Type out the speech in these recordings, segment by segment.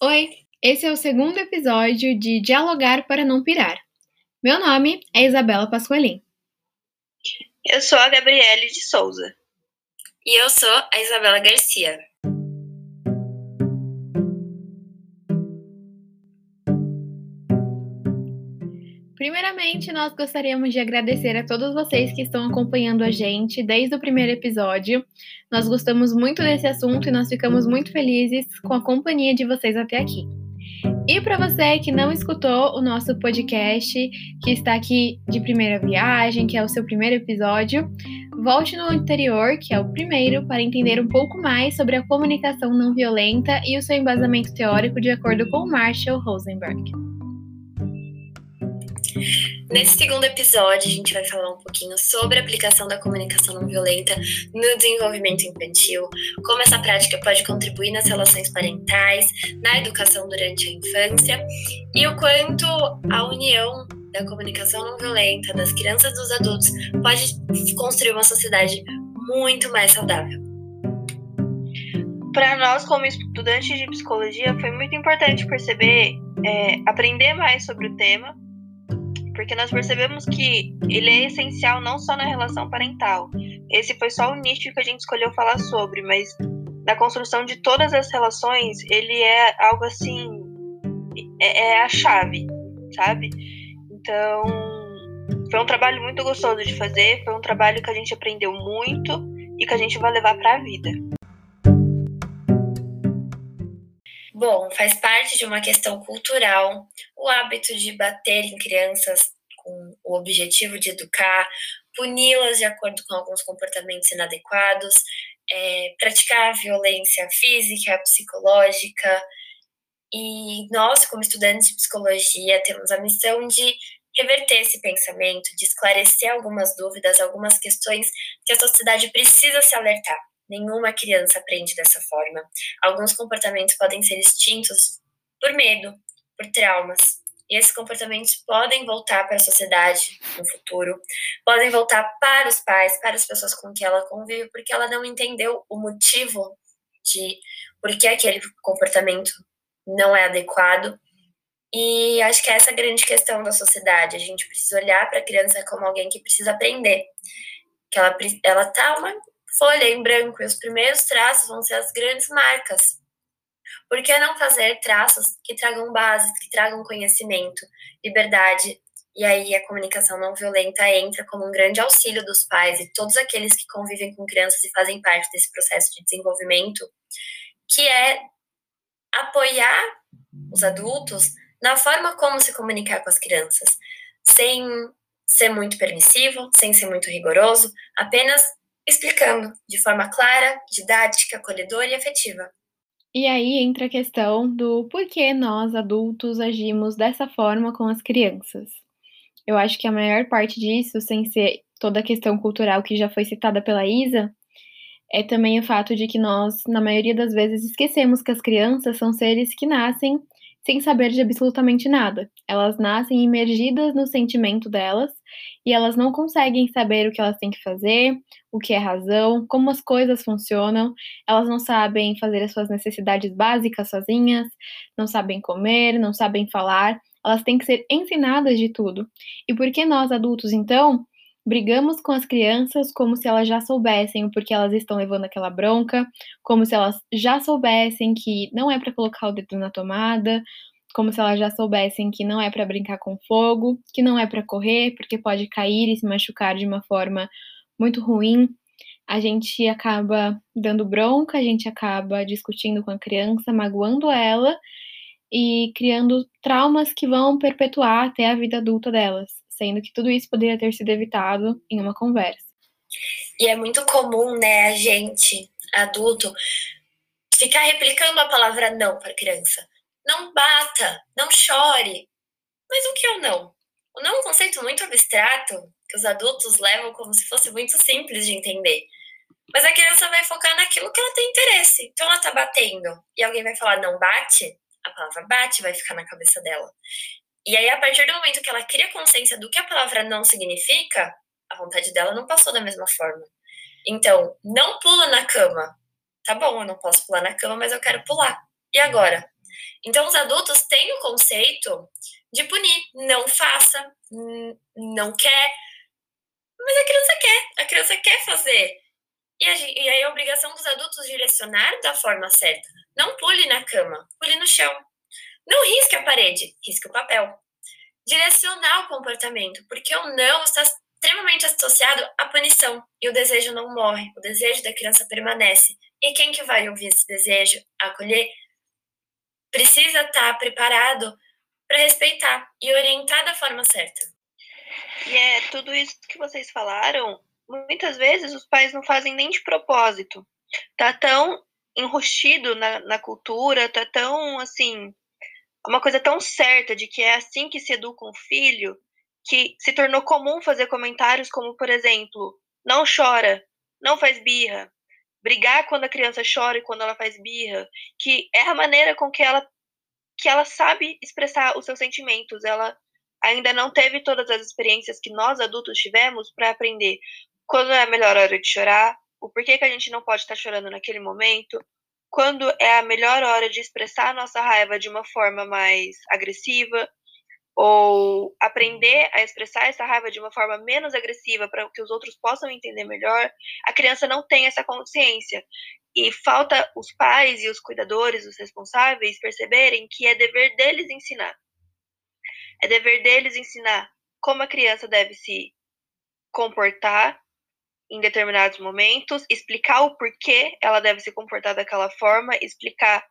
Oi, esse é o segundo episódio de Dialogar para Não Pirar. Meu nome é Isabela Pascoalin. Eu sou a Gabriele de Souza. E eu sou a Isabela Garcia. Primeiramente, nós gostaríamos de agradecer a todos vocês que estão acompanhando a gente desde o primeiro episódio. Nós gostamos muito desse assunto e nós ficamos muito felizes com a companhia de vocês até aqui. E para você que não escutou o nosso podcast, que está aqui de primeira viagem, que é o seu primeiro episódio, volte no anterior, que é o primeiro, para entender um pouco mais sobre a comunicação não violenta e o seu embasamento teórico de acordo com Marshall Rosenberg. Nesse segundo episódio, a gente vai falar um pouquinho sobre a aplicação da comunicação não violenta no desenvolvimento infantil, como essa prática pode contribuir nas relações parentais, na educação durante a infância e o quanto a união da comunicação não violenta das crianças e dos adultos pode construir uma sociedade muito mais saudável. Para nós, como estudantes de psicologia, foi muito importante perceber, é, aprender mais sobre o tema porque nós percebemos que ele é essencial não só na relação parental. Esse foi só o nicho que a gente escolheu falar sobre, mas na construção de todas as relações, ele é algo assim, é, é a chave, sabe? Então, foi um trabalho muito gostoso de fazer, foi um trabalho que a gente aprendeu muito e que a gente vai levar para a vida. Bom, faz parte de uma questão cultural o hábito de bater em crianças com o objetivo de educar, puni-las de acordo com alguns comportamentos inadequados, é, praticar violência física, psicológica. E nós, como estudantes de psicologia, temos a missão de reverter esse pensamento, de esclarecer algumas dúvidas, algumas questões que a sociedade precisa se alertar. Nenhuma criança aprende dessa forma. Alguns comportamentos podem ser extintos por medo, por traumas. E esses comportamentos podem voltar para a sociedade no futuro, podem voltar para os pais, para as pessoas com que ela convive, porque ela não entendeu o motivo de por que aquele comportamento não é adequado. E acho que é essa a grande questão da sociedade. A gente precisa olhar para a criança como alguém que precisa aprender. Que ela, ela tá uma folha em branco e os primeiros traços vão ser as grandes marcas. Por que não fazer traços que tragam bases, que tragam conhecimento, liberdade? E aí a comunicação não violenta entra como um grande auxílio dos pais e todos aqueles que convivem com crianças e fazem parte desse processo de desenvolvimento, que é apoiar os adultos na forma como se comunicar com as crianças, sem ser muito permissivo, sem ser muito rigoroso, apenas explicando de forma clara, didática, acolhedora e afetiva. E aí entra a questão do porquê nós, adultos, agimos dessa forma com as crianças. Eu acho que a maior parte disso, sem ser toda a questão cultural que já foi citada pela Isa, é também o fato de que nós, na maioria das vezes, esquecemos que as crianças são seres que nascem sem saber de absolutamente nada. Elas nascem imergidas no sentimento delas e elas não conseguem saber o que elas têm que fazer, o que é razão, como as coisas funcionam. Elas não sabem fazer as suas necessidades básicas sozinhas, não sabem comer, não sabem falar. Elas têm que ser ensinadas de tudo. E por que nós adultos, então, brigamos com as crianças como se elas já soubessem o porquê elas estão levando aquela bronca, como se elas já soubessem que não é para colocar o dedo na tomada, como se elas já soubessem que não é para brincar com fogo, que não é para correr, porque pode cair e se machucar de uma forma muito ruim. A gente acaba dando bronca, a gente acaba discutindo com a criança, magoando ela e criando traumas que vão perpetuar até a vida adulta delas sendo que tudo isso poderia ter sido evitado em uma conversa. E é muito comum, né, a gente, adulto, ficar replicando a palavra não para criança. Não bata, não chore. Mas o que é o não? O não é um conceito muito abstrato que os adultos levam como se fosse muito simples de entender. Mas a criança vai focar naquilo que ela tem interesse. Então ela tá batendo e alguém vai falar não bate, a palavra bate vai ficar na cabeça dela. E aí, a partir do momento que ela cria consciência do que a palavra não significa, a vontade dela não passou da mesma forma. Então, não pula na cama. Tá bom, eu não posso pular na cama, mas eu quero pular. E agora? Então, os adultos têm o conceito de punir, não faça, não quer, mas a criança quer, a criança quer fazer. E, aí a obrigação dos adultos direcionar da forma certa. Não pule na cama, pule no chão. Não risque a parede, risque o papel. Direcionar o comportamento, porque o não está extremamente associado à punição e o desejo não morre, o desejo da criança permanece. E quem que vai ouvir esse desejo, acolher, precisa estar preparado para respeitar e orientar da forma certa. E é tudo isso que vocês falaram, muitas vezes os pais não fazem nem de propósito. Tá tão enrustido na, na cultura, tá tão assim, uma coisa tão certa de que é assim que se educa um filho, que se tornou comum fazer comentários como, por exemplo, não chora, não faz birra, brigar quando a criança chora e quando ela faz birra, que é a maneira com que ela que ela sabe expressar os seus sentimentos, ela ainda não teve todas as experiências que nós adultos tivemos para aprender quando é a melhor hora de chorar, o porquê que a gente não pode estar chorando naquele momento, quando é a melhor hora de expressar a nossa raiva de uma forma mais agressiva, ou aprender a expressar essa raiva de uma forma menos agressiva para que os outros possam entender melhor, a criança não tem essa consciência. E falta os pais e os cuidadores, os responsáveis, perceberem que é dever deles ensinar. É dever deles ensinar como a criança deve se comportar em determinados momentos, explicar o porquê ela deve se comportar daquela forma, explicar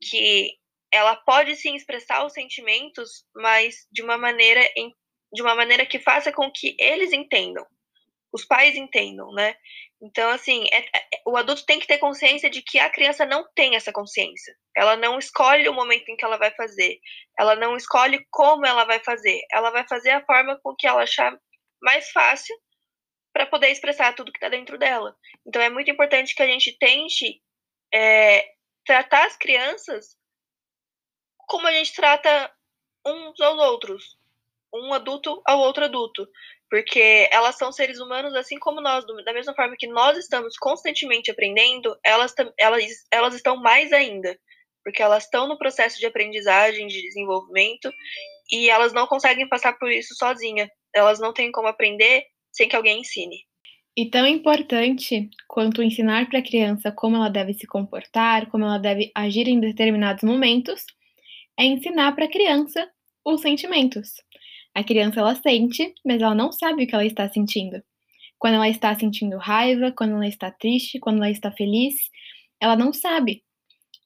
que ela pode sim expressar os sentimentos, mas de uma maneira em, de uma maneira que faça com que eles entendam, os pais entendam, né? Então, assim, é, é, o adulto tem que ter consciência de que a criança não tem essa consciência. Ela não escolhe o momento em que ela vai fazer. Ela não escolhe como ela vai fazer. Ela vai fazer a forma com que ela achar mais fácil para poder expressar tudo que está dentro dela. Então, é muito importante que a gente tente é, tratar as crianças como a gente trata uns aos outros, um adulto ao outro adulto, porque elas são seres humanos assim como nós, da mesma forma que nós estamos constantemente aprendendo, elas, elas, elas estão mais ainda, porque elas estão no processo de aprendizagem, de desenvolvimento, e elas não conseguem passar por isso sozinha. Elas não têm como aprender sem que alguém ensine. E tão importante quanto ensinar para a criança como ela deve se comportar, como ela deve agir em determinados momentos, é ensinar para a criança os sentimentos. A criança ela sente, mas ela não sabe o que ela está sentindo. Quando ela está sentindo raiva, quando ela está triste, quando ela está feliz, ela não sabe.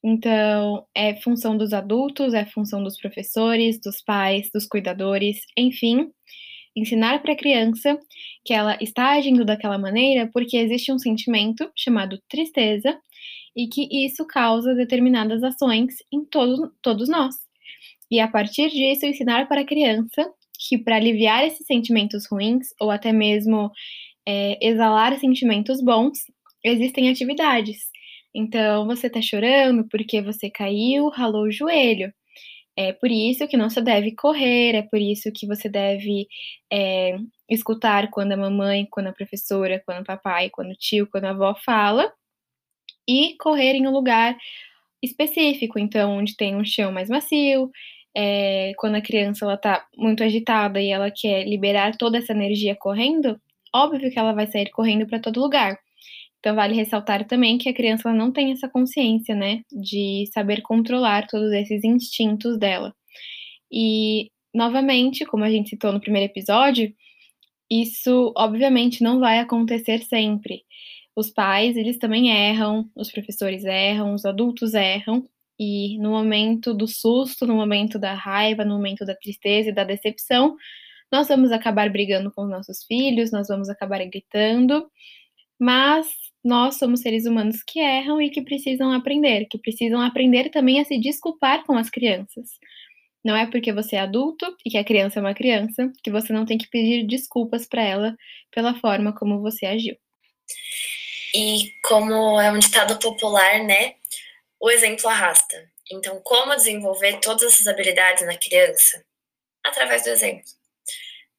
Então, é função dos adultos, é função dos professores, dos pais, dos cuidadores, enfim, ensinar para a criança que ela está agindo daquela maneira porque existe um sentimento chamado tristeza e que isso causa determinadas ações em todo, todos nós. E a partir disso, ensinar para a criança que para aliviar esses sentimentos ruins ou até mesmo é, exalar sentimentos bons, existem atividades. Então, você está chorando porque você caiu, ralou o joelho. É por isso que não se deve correr, é por isso que você deve é, escutar quando a mamãe, quando a professora, quando o papai, quando o tio, quando a avó fala, e correr em um lugar específico, então onde tem um chão mais macio, é, quando a criança ela tá muito agitada e ela quer liberar toda essa energia correndo, óbvio que ela vai sair correndo para todo lugar. Então vale ressaltar também que a criança não tem essa consciência, né, de saber controlar todos esses instintos dela. E novamente, como a gente citou no primeiro episódio, isso obviamente não vai acontecer sempre. Os pais, eles também erram, os professores erram, os adultos erram, e no momento do susto, no momento da raiva, no momento da tristeza e da decepção, nós vamos acabar brigando com os nossos filhos, nós vamos acabar gritando, mas nós somos seres humanos que erram e que precisam aprender, que precisam aprender também a se desculpar com as crianças. Não é porque você é adulto e que a criança é uma criança que você não tem que pedir desculpas para ela pela forma como você agiu. E como é um ditado popular, né? O exemplo arrasta. Então, como desenvolver todas essas habilidades na criança? Através do exemplo.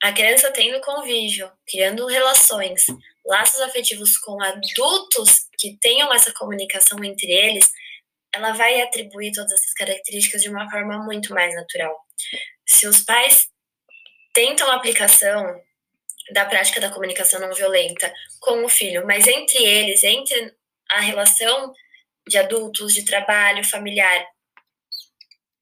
A criança tendo convívio, criando relações, laços afetivos com adultos que tenham essa comunicação entre eles, ela vai atribuir todas essas características de uma forma muito mais natural. Se os pais tentam a aplicação da prática da comunicação não violenta com o filho, mas entre eles, entre a relação de adultos, de trabalho, familiar,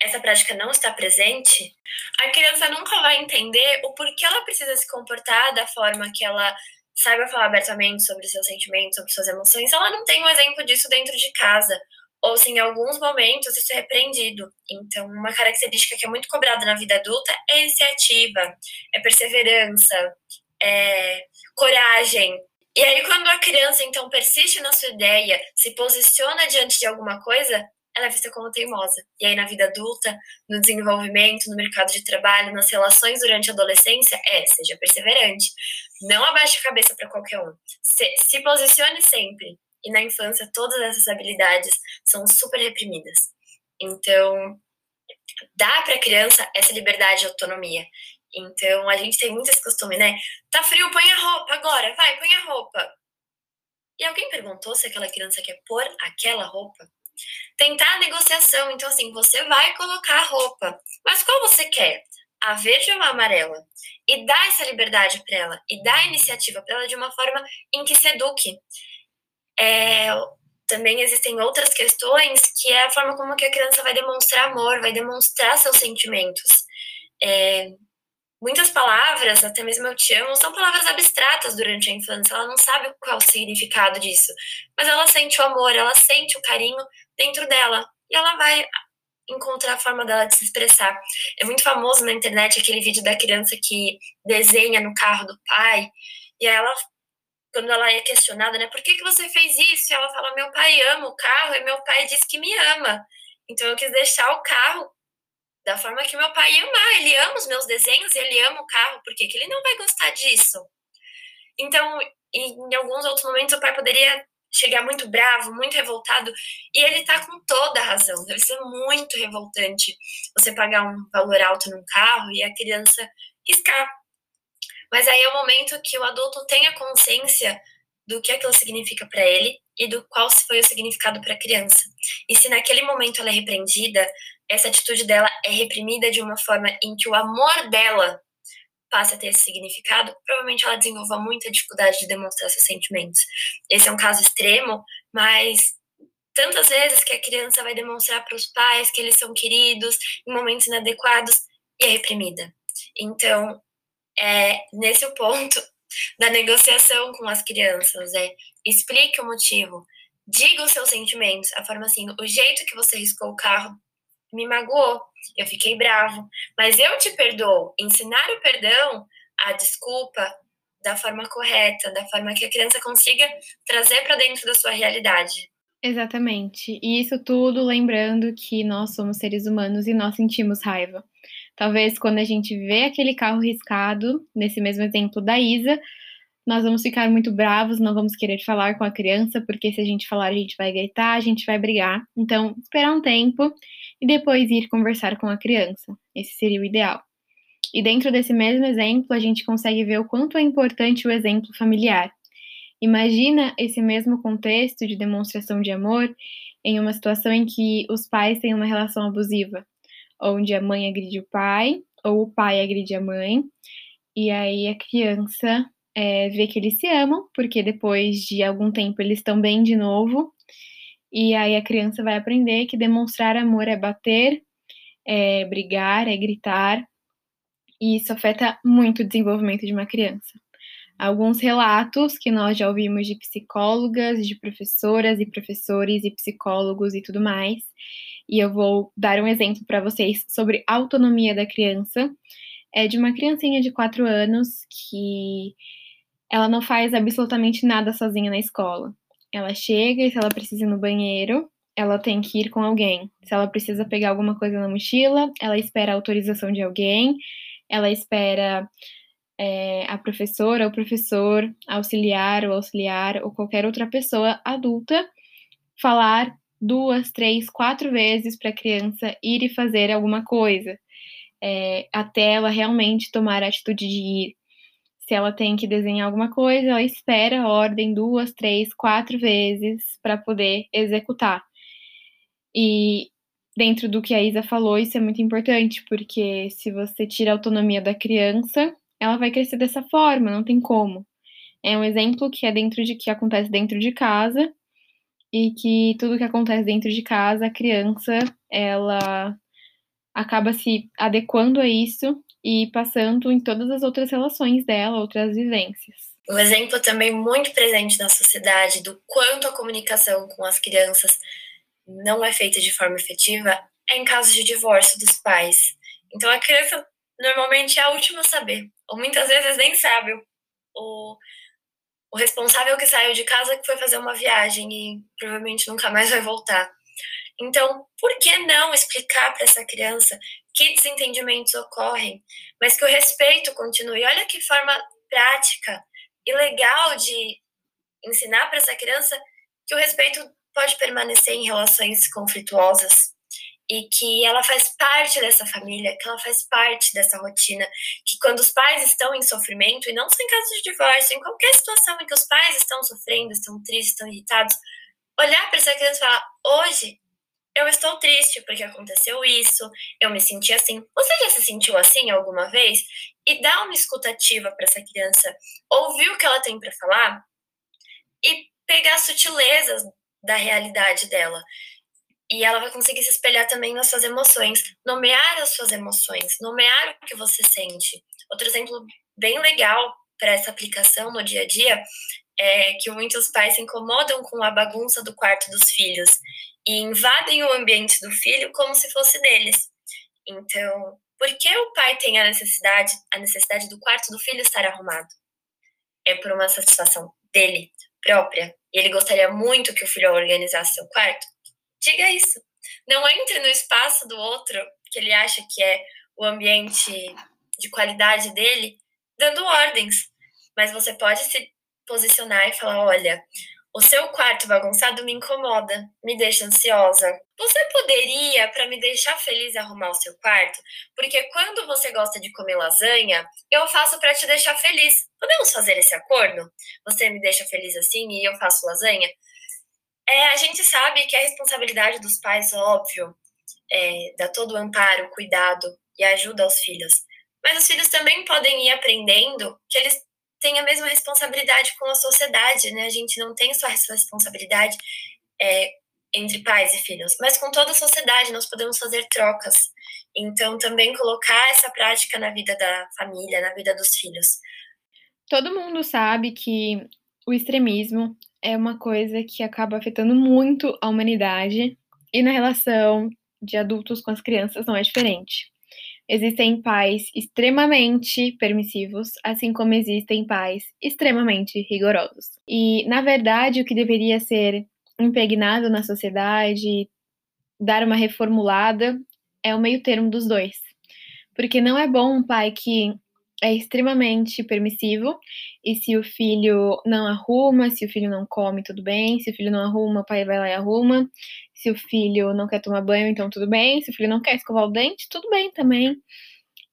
essa prática não está presente, a criança nunca vai entender o porquê ela precisa se comportar da forma que ela saiba falar abertamente sobre seus sentimentos, sobre suas emoções, ela não tem um exemplo disso dentro de casa, ou se em alguns momentos isso é repreendido. Então, uma característica que é muito cobrada na vida adulta é iniciativa, é perseverança, é coragem. E aí, quando a criança, então, persiste na sua ideia, se posiciona diante de alguma coisa, ela é vista como teimosa. E aí, na vida adulta, no desenvolvimento, no mercado de trabalho, nas relações durante a adolescência, é, seja perseverante. Não abaixe a cabeça para qualquer um. Se, se posicione sempre. E na infância, todas essas habilidades são super reprimidas. Então, dá para a criança essa liberdade e autonomia. Então, a gente tem muito esse costume, né? Tá frio, põe a roupa agora, vai, põe a roupa. E alguém perguntou se aquela criança quer pôr aquela roupa? Tentar a negociação, então assim, você vai colocar a roupa, mas qual você quer? A verde ou a amarela? E dá essa liberdade para ela, e dá a iniciativa para ela de uma forma em que se eduque. É, também existem outras questões que é a forma como que a criança vai demonstrar amor, vai demonstrar seus sentimentos. É, muitas palavras, até mesmo eu te amo, são palavras abstratas durante a infância. Ela não sabe qual é o significado disso, mas ela sente o amor, ela sente o carinho dentro dela e ela vai encontrar a forma dela de se expressar. É muito famoso na internet aquele vídeo da criança que desenha no carro do pai e ela quando ela é questionada, né, por que, que você fez isso? E ela fala, meu pai ama o carro e meu pai diz que me ama. Então eu quis deixar o carro da forma que meu pai ama. Ele ama os meus desenhos ele ama o carro. Por que ele não vai gostar disso? Então, em alguns outros momentos, o pai poderia chegar muito bravo, muito revoltado, e ele tá com toda a razão. Deve ser muito revoltante você pagar um valor alto num carro e a criança riscar. Mas aí é o momento que o adulto tenha consciência do que aquilo significa para ele e do qual foi o significado para a criança. E se naquele momento ela é repreendida, essa atitude dela é reprimida de uma forma em que o amor dela passe a ter esse significado, provavelmente ela desenvolva muita dificuldade de demonstrar seus sentimentos. Esse é um caso extremo, mas tantas vezes que a criança vai demonstrar para os pais que eles são queridos em momentos inadequados e é reprimida. Então, é nesse o ponto da negociação com as crianças, é explique o motivo, diga os seus sentimentos, a forma assim, o jeito que você riscou o carro me magoou, eu fiquei bravo, mas eu te perdoo. Ensinar o perdão, a desculpa, da forma correta, da forma que a criança consiga trazer para dentro da sua realidade. Exatamente. E isso tudo lembrando que nós somos seres humanos e nós sentimos raiva. Talvez quando a gente vê aquele carro riscado, nesse mesmo exemplo da Isa, nós vamos ficar muito bravos, não vamos querer falar com a criança, porque se a gente falar, a gente vai gritar, a gente vai brigar. Então, esperar um tempo e depois ir conversar com a criança. Esse seria o ideal. E dentro desse mesmo exemplo, a gente consegue ver o quanto é importante o exemplo familiar. Imagina esse mesmo contexto de demonstração de amor em uma situação em que os pais têm uma relação abusiva, onde a mãe agride o pai ou o pai agride a mãe, e aí a criança é, vê que eles se amam, porque depois de algum tempo eles estão bem de novo, e aí a criança vai aprender que demonstrar amor é bater, é brigar, é gritar, e isso afeta muito o desenvolvimento de uma criança. Alguns relatos que nós já ouvimos de psicólogas, de professoras e professores e psicólogos e tudo mais, e eu vou dar um exemplo para vocês sobre autonomia da criança. É de uma criancinha de 4 anos que ela não faz absolutamente nada sozinha na escola. Ela chega e se ela precisa ir no banheiro, ela tem que ir com alguém. Se ela precisa pegar alguma coisa na mochila, ela espera a autorização de alguém, ela espera é, a professora ou professor, auxiliar ou auxiliar ou qualquer outra pessoa adulta falar duas, três, quatro vezes para a criança ir e fazer alguma coisa, é, até ela realmente tomar a atitude de ir. Se ela tem que desenhar alguma coisa, ela espera a ordem duas, três, quatro vezes para poder executar. E dentro do que a Isa falou, isso é muito importante, porque se você tira a autonomia da criança, ela vai crescer dessa forma, não tem como. É um exemplo que é dentro de que acontece dentro de casa e que tudo que acontece dentro de casa, a criança, ela acaba se adequando a isso e passando em todas as outras relações dela, outras vivências. Um exemplo também muito presente na sociedade do quanto a comunicação com as crianças não é feita de forma efetiva é em casos de divórcio dos pais. Então a criança normalmente é a última a saber, ou muitas vezes nem sabe. O, o responsável que saiu de casa que foi fazer uma viagem e provavelmente nunca mais vai voltar. Então, por que não explicar para essa criança que desentendimentos ocorrem, mas que o respeito continue? Olha que forma prática e legal de ensinar para essa criança que o respeito pode permanecer em relações conflituosas e que ela faz parte dessa família, que ela faz parte dessa rotina, que quando os pais estão em sofrimento, e não só em casos de divórcio, em qualquer situação em que os pais estão sofrendo, estão tristes, estão irritados, olhar para essa criança e falar: hoje eu estou triste porque aconteceu isso, eu me senti assim. Você já se sentiu assim alguma vez? E dá uma escutativa para essa criança, ouvir o que ela tem para falar e pegar sutilezas da realidade dela. E ela vai conseguir se espelhar também nas suas emoções, nomear as suas emoções, nomear o que você sente. Outro exemplo bem legal para essa aplicação no dia a dia é que muitos pais se incomodam com a bagunça do quarto dos filhos e invadem o ambiente do filho como se fosse deles. Então, por que o pai tem a necessidade, a necessidade do quarto do filho estar arrumado? É por uma satisfação dele própria. E ele gostaria muito que o filho organizasse seu quarto? Diga isso. Não entre no espaço do outro, que ele acha que é o ambiente de qualidade dele, dando ordens. Mas você pode se posicionar e falar: olha, o seu quarto bagunçado me incomoda, me deixa ansiosa. Você poderia, para me deixar feliz, arrumar o seu quarto? Porque quando você gosta de comer lasanha, eu faço para te deixar feliz. Podemos fazer esse acordo? Você me deixa feliz assim e eu faço lasanha? É, a gente sabe que a responsabilidade dos pais, óbvio, é, dá todo o amparo, cuidado e ajuda aos filhos. Mas os filhos também podem ir aprendendo que eles têm a mesma responsabilidade com a sociedade, né? A gente não tem só essa responsabilidade é, entre pais e filhos, mas com toda a sociedade nós podemos fazer trocas. Então, também colocar essa prática na vida da família, na vida dos filhos. Todo mundo sabe que o extremismo é uma coisa que acaba afetando muito a humanidade e na relação de adultos com as crianças não é diferente. Existem pais extremamente permissivos, assim como existem pais extremamente rigorosos. E, na verdade, o que deveria ser impregnado na sociedade, dar uma reformulada, é o meio termo dos dois. Porque não é bom um pai que é extremamente permissivo e se o filho não arruma, se o filho não come, tudo bem. Se o filho não arruma, o pai vai lá e arruma. Se o filho não quer tomar banho, então tudo bem. Se o filho não quer escovar o dente, tudo bem também.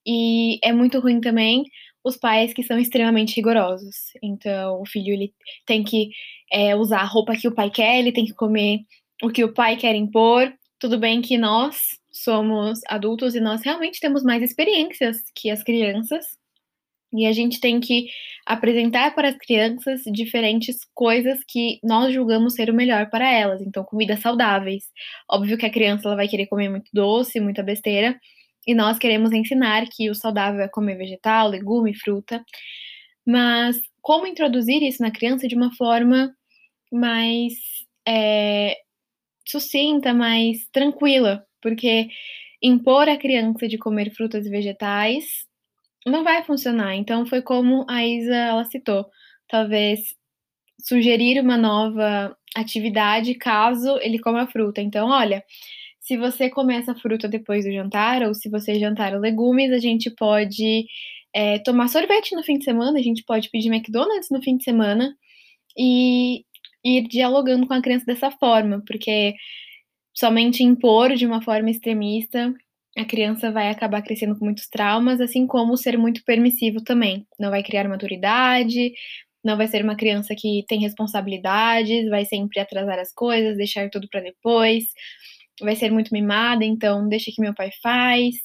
E é muito ruim também os pais que são extremamente rigorosos. Então, o filho ele tem que é, usar a roupa que o pai quer, ele tem que comer o que o pai quer impor. Tudo bem que nós somos adultos e nós realmente temos mais experiências que as crianças, e a gente tem que apresentar para as crianças diferentes coisas que nós julgamos ser o melhor para elas. Então, comidas saudáveis. Óbvio que a criança ela vai querer comer muito doce, muita besteira. E nós queremos ensinar que o saudável é comer vegetal, legume, fruta. Mas como introduzir isso na criança de uma forma mais é, sucinta, mais tranquila? Porque impor a criança de comer frutas e vegetais não vai funcionar. Então foi como a Isa ela citou, talvez sugerir uma nova atividade caso ele coma fruta. Então, olha, se você comer essa fruta depois do jantar ou se você jantar legumes, a gente pode é, tomar sorvete no fim de semana, a gente pode pedir McDonald's no fim de semana e ir dialogando com a criança dessa forma, porque somente impor de uma forma extremista a criança vai acabar crescendo com muitos traumas, assim como ser muito permissivo também. Não vai criar maturidade, não vai ser uma criança que tem responsabilidades, vai sempre atrasar as coisas, deixar tudo para depois. vai ser muito mimada, então deixa que meu pai faz.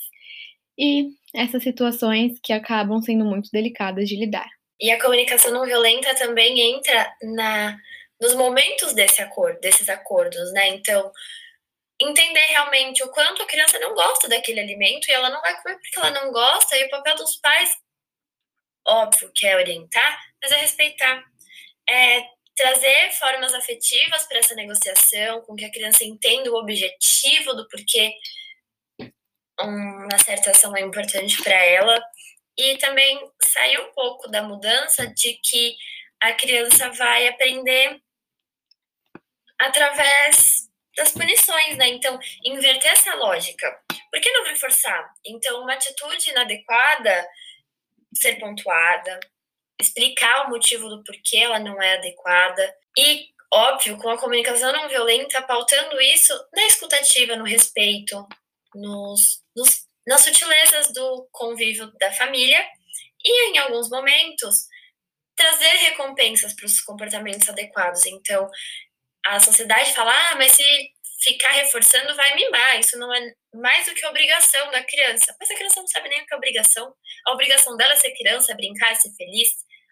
E essas situações que acabam sendo muito delicadas de lidar. E a comunicação não violenta também entra na nos momentos desse acordo, desses acordos, né? Então, entender realmente o quanto a criança não gosta daquele alimento e ela não vai comer porque ela não gosta, e o papel dos pais, óbvio, que é orientar, mas é respeitar. É trazer formas afetivas para essa negociação, com que a criança entenda o objetivo do porquê uma certa ação é importante para ela, e também sair um pouco da mudança de que a criança vai aprender através das punições, né? Então, inverter essa lógica. Por que não reforçar? Então, uma atitude inadequada, ser pontuada, explicar o motivo do porquê ela não é adequada e, óbvio, com a comunicação não violenta, pautando isso na escutativa, no respeito, nos, nos, nas sutilezas do convívio da família e, em alguns momentos, trazer recompensas para os comportamentos adequados. Então, a sociedade fala, ah, mas se ficar reforçando vai mimar, isso não é mais do que obrigação da criança. Mas a criança não sabe nem o que é obrigação. A obrigação dela é ser criança, brincar, ser feliz.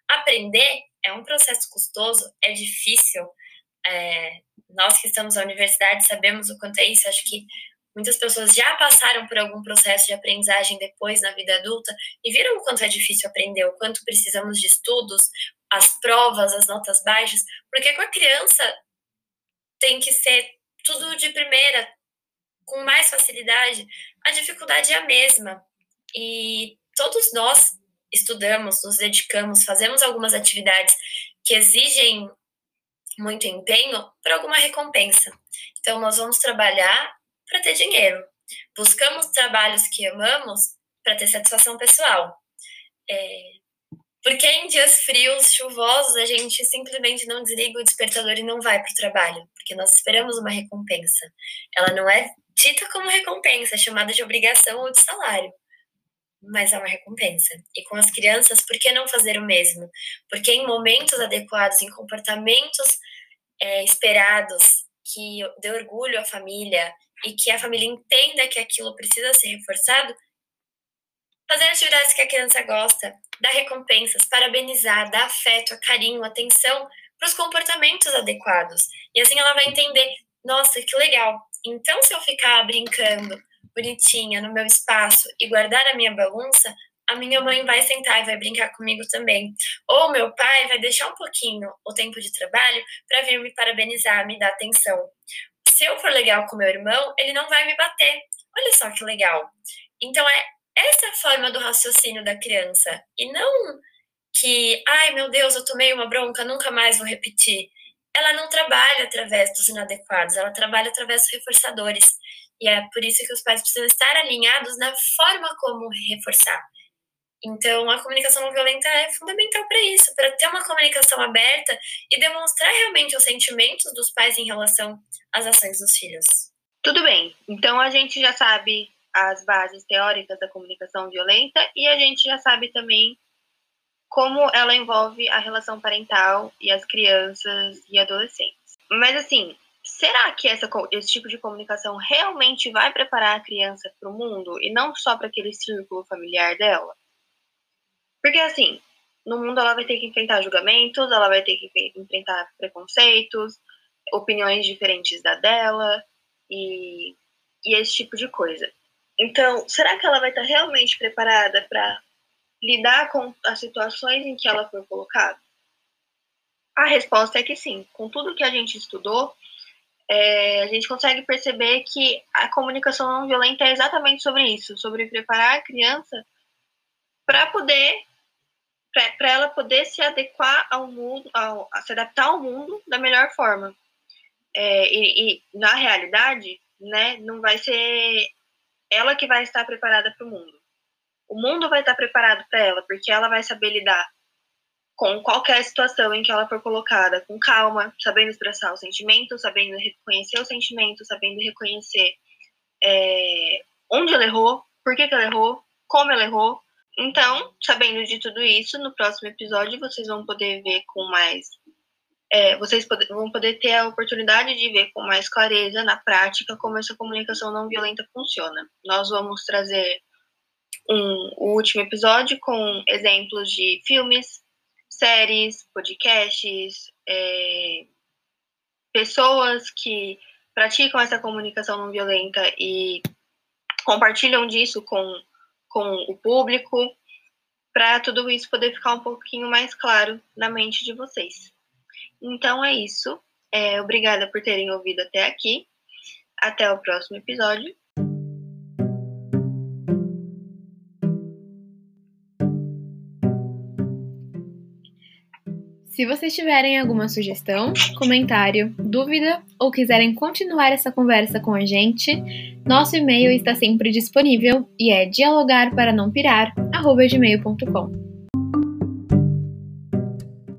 Aprender é um processo custoso, é difícil. É, nós que estamos na universidade sabemos o quanto é isso. Acho que muitas pessoas já passaram por algum processo de aprendizagem depois na vida adulta e viram o quanto é difícil aprender, o quanto precisamos de estudos, as provas, as notas baixas, porque com a criança tem que ser tudo de primeira, com mais facilidade, a dificuldade é a mesma. E todos nós estudamos, nos dedicamos, fazemos algumas atividades que exigem muito empenho para alguma recompensa. Então, nós vamos trabalhar para ter dinheiro. Buscamos trabalhos que amamos para ter satisfação pessoal. É, porque em dias frios, chuvosos, a gente simplesmente não desliga o despertador e não vai para o trabalho, porque nós esperamos uma recompensa. Ela não é dita como recompensa, é chamada de obrigação ou de salário, mas é uma recompensa. E com as crianças, por que não fazer o mesmo? Porque em momentos adequados, em comportamentos é, esperados, que dê orgulho à família e que a família entenda que aquilo precisa ser reforçado, fazer atividades que a criança gosta, dar recompensas, parabenizar, dar afeto, carinho, atenção para os comportamentos adequados. E assim ela vai entender: nossa, que legal. Então, se eu ficar brincando bonitinha no meu espaço e guardar a minha bagunça, a minha mãe vai sentar e vai brincar comigo também. Ou meu pai vai deixar um pouquinho o tempo de trabalho para vir me parabenizar, me dar atenção. Se eu for legal com meu irmão, ele não vai me bater. Olha só que legal. Então é essa é a forma do raciocínio da criança. E não que, ai meu Deus, eu tomei uma bronca, nunca mais vou repetir. Ela não trabalha através dos inadequados, ela trabalha através dos reforçadores. E é por isso que os pais precisam estar alinhados na forma como reforçar. Então, a comunicação não violenta é fundamental para isso, para ter uma comunicação aberta e demonstrar realmente os sentimentos dos pais em relação às ações dos filhos. Tudo bem. Então, a gente já sabe as bases teóricas da comunicação violenta e a gente já sabe também como ela envolve a relação parental e as crianças e adolescentes. Mas assim, será que essa, esse tipo de comunicação realmente vai preparar a criança para o mundo e não só para aquele círculo familiar dela? Porque assim, no mundo ela vai ter que enfrentar julgamentos, ela vai ter que enfrentar preconceitos, opiniões diferentes da dela e, e esse tipo de coisa. Então, será que ela vai estar realmente preparada para lidar com as situações em que ela foi colocada? A resposta é que sim. Com tudo que a gente estudou, é, a gente consegue perceber que a comunicação não violenta é exatamente sobre isso, sobre preparar a criança para poder, para ela poder se adequar ao mundo, ao, se adaptar ao mundo da melhor forma. É, e, e, na realidade, né, não vai ser ela que vai estar preparada para o mundo. O mundo vai estar preparado para ela, porque ela vai saber lidar com qualquer situação em que ela for colocada, com calma, sabendo expressar os sentimentos, sabendo reconhecer os sentimentos, sabendo reconhecer é, onde ela errou, por que, que ela errou, como ela errou. Então, sabendo de tudo isso, no próximo episódio vocês vão poder ver com mais é, vocês vão poder ter a oportunidade de ver com mais clareza, na prática, como essa comunicação não violenta funciona. Nós vamos trazer um, o último episódio com exemplos de filmes, séries, podcasts, é, pessoas que praticam essa comunicação não violenta e compartilham disso com, com o público, para tudo isso poder ficar um pouquinho mais claro na mente de vocês. Então é isso. É, obrigada por terem ouvido até aqui. Até o próximo episódio. Se vocês tiverem alguma sugestão, comentário, dúvida ou quiserem continuar essa conversa com a gente, nosso e-mail está sempre disponível e é dialogarparanãopirar@gmail.com.